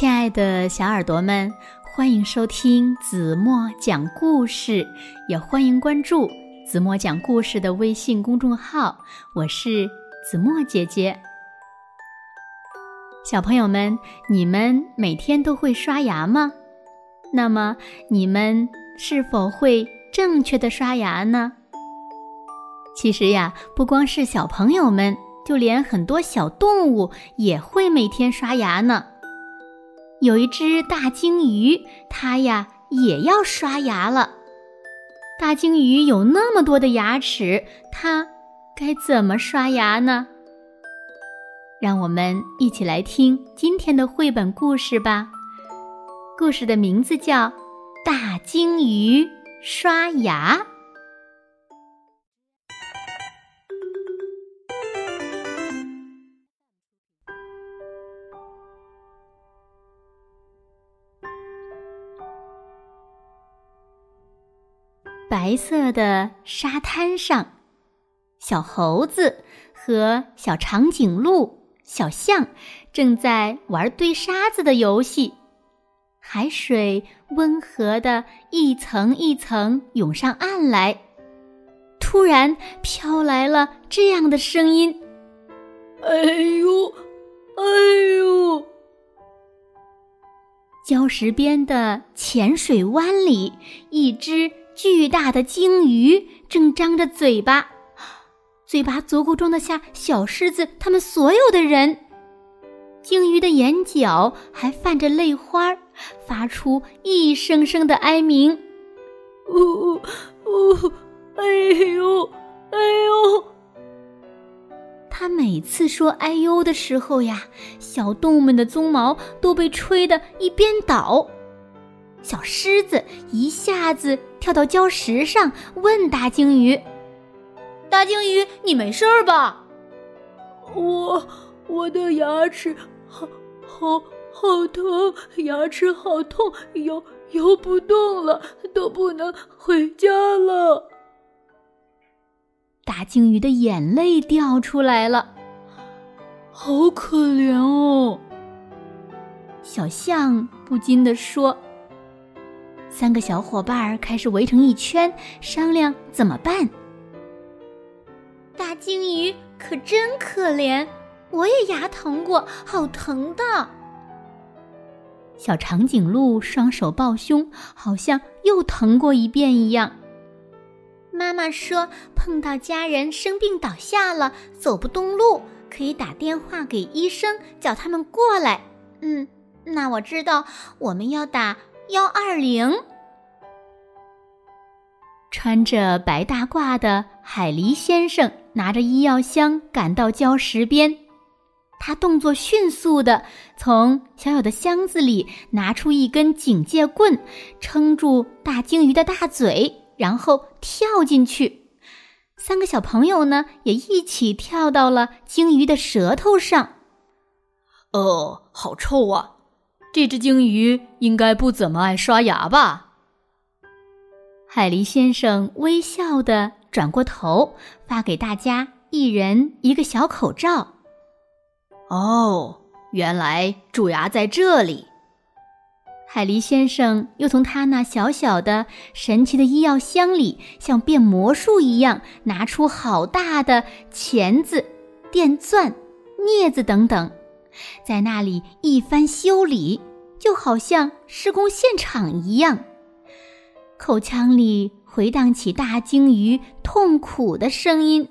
亲爱的小耳朵们，欢迎收听子墨讲故事，也欢迎关注子墨讲故事的微信公众号。我是子墨姐姐。小朋友们，你们每天都会刷牙吗？那么你们是否会正确的刷牙呢？其实呀，不光是小朋友们，就连很多小动物也会每天刷牙呢。有一只大鲸鱼，它呀也要刷牙了。大鲸鱼有那么多的牙齿，它该怎么刷牙呢？让我们一起来听今天的绘本故事吧。故事的名字叫《大鲸鱼刷牙》。白色的沙滩上，小猴子和小长颈鹿、小象正在玩堆沙子的游戏。海水温和的一层一层涌上岸来，突然飘来了这样的声音：“哎呦，哎呦！”礁石边的浅水湾里，一只。巨大的鲸鱼正张着嘴巴，嘴巴足够装得下小狮子他们所有的人。鲸鱼的眼角还泛着泪花，发出一声声的哀鸣：“呜呜，哎呦，哎呦！”他每次说“哎呦”的时候呀，小动物们的鬃毛都被吹得一边倒。小狮子一下子跳到礁石上，问大鲸鱼：“大鲸鱼，你没事吧？”“我我的牙齿好好好疼，牙齿好痛，游游不动了，都不能回家了。”大鲸鱼的眼泪掉出来了，好可怜哦。小象不禁地说。三个小伙伴开始围成一圈，商量怎么办。大鲸鱼可真可怜，我也牙疼过，好疼的。小长颈鹿双手抱胸，好像又疼过一遍一样。妈妈说，碰到家人生病倒下了，走不动路，可以打电话给医生，叫他们过来。嗯，那我知道，我们要打。幺二零，穿着白大褂的海狸先生拿着医药箱赶到礁石边，他动作迅速的从小小的箱子里拿出一根警戒棍，撑住大鲸鱼的大嘴，然后跳进去。三个小朋友呢，也一起跳到了鲸鱼的舌头上。哦，好臭啊！这只鲸鱼应该不怎么爱刷牙吧？海狸先生微笑的转过头，发给大家一人一个小口罩。哦，原来蛀牙在这里。海狸先生又从他那小小的、神奇的医药箱里，像变魔术一样，拿出好大的钳子、电钻、镊子等等。在那里一番修理，就好像施工现场一样。口腔里回荡起大鲸鱼痛苦的声音：“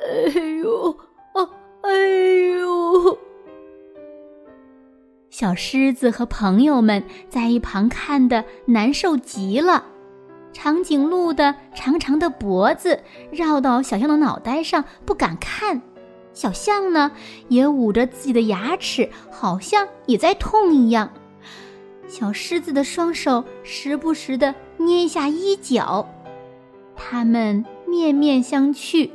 哎呦，啊，哎呦！”小狮子和朋友们在一旁看得难受极了。长颈鹿的长长的脖子绕到小象的脑袋上，不敢看。小象呢，也捂着自己的牙齿，好像也在痛一样。小狮子的双手时不时的捏一下衣角，它们面面相觑，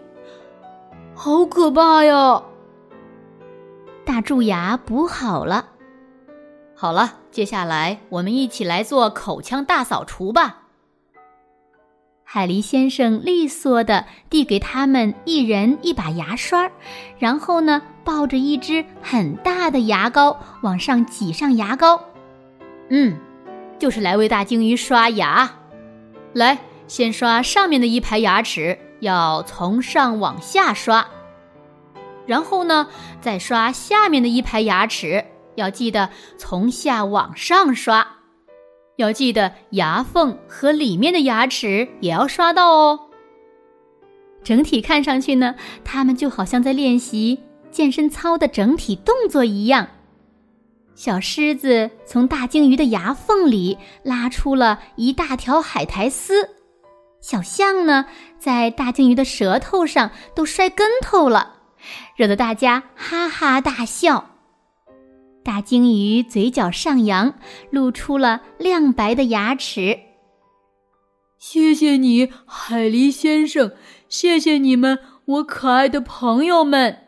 好可怕呀！大蛀牙补好了，好了，接下来我们一起来做口腔大扫除吧。海狸先生利索地递给他们一人一把牙刷，然后呢，抱着一只很大的牙膏往上挤上牙膏。嗯，就是来为大鲸鱼刷牙。来，先刷上面的一排牙齿，要从上往下刷。然后呢，再刷下面的一排牙齿，要记得从下往上刷。要记得牙缝和里面的牙齿也要刷到哦。整体看上去呢，他们就好像在练习健身操的整体动作一样。小狮子从大鲸鱼的牙缝里拉出了一大条海苔丝，小象呢，在大鲸鱼的舌头上都摔跟头了，惹得大家哈哈大笑。大鲸鱼嘴角上扬，露出了亮白的牙齿。谢谢你，海狸先生！谢谢你们，我可爱的朋友们！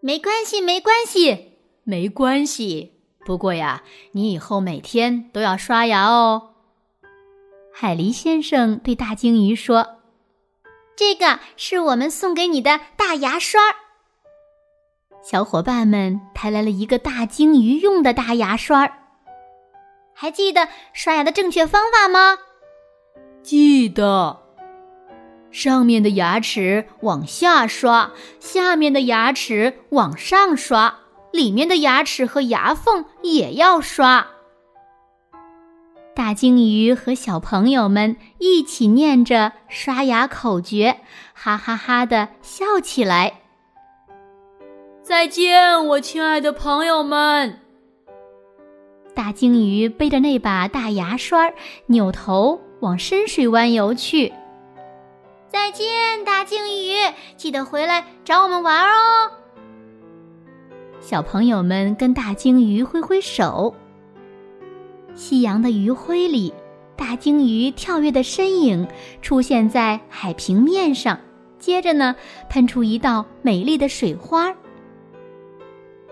没关系，没关系，没关系。不过呀，你以后每天都要刷牙哦。海狸先生对大鲸鱼说：“这个是我们送给你的大牙刷。”小伙伴们抬来了一个大鲸鱼用的大牙刷，还记得刷牙的正确方法吗？记得，上面的牙齿往下刷，下面的牙齿往上刷，里面的牙齿和牙缝也要刷。大鲸鱼和小朋友们一起念着刷牙口诀，哈哈哈的笑起来。再见，我亲爱的朋友们。大鲸鱼背着那把大牙刷，扭头往深水湾游去。再见，大鲸鱼，记得回来找我们玩哦。小朋友们跟大鲸鱼挥挥手。夕阳的余晖里，大鲸鱼跳跃的身影出现在海平面上，接着呢，喷出一道美丽的水花。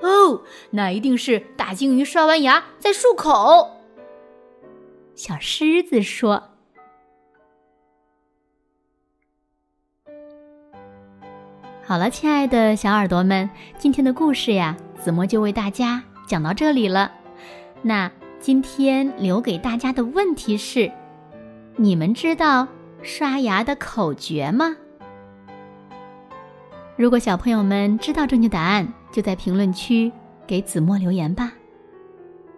哦，那一定是大鲸鱼刷完牙在漱口。小狮子说：“好了，亲爱的小耳朵们，今天的故事呀，子墨就为大家讲到这里了。那今天留给大家的问题是：你们知道刷牙的口诀吗？如果小朋友们知道正确答案，就在评论区给子墨留言吧。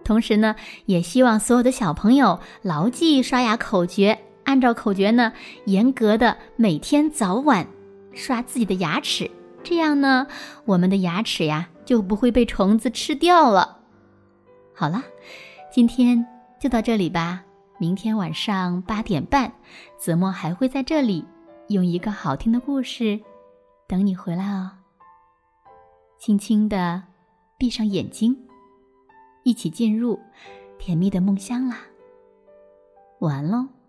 同时呢，也希望所有的小朋友牢记刷牙口诀，按照口诀呢，严格的每天早晚刷自己的牙齿。这样呢，我们的牙齿呀就不会被虫子吃掉了。好了，今天就到这里吧。明天晚上八点半，子墨还会在这里用一个好听的故事等你回来哦。轻轻的闭上眼睛，一起进入甜蜜的梦乡啦！晚安喽。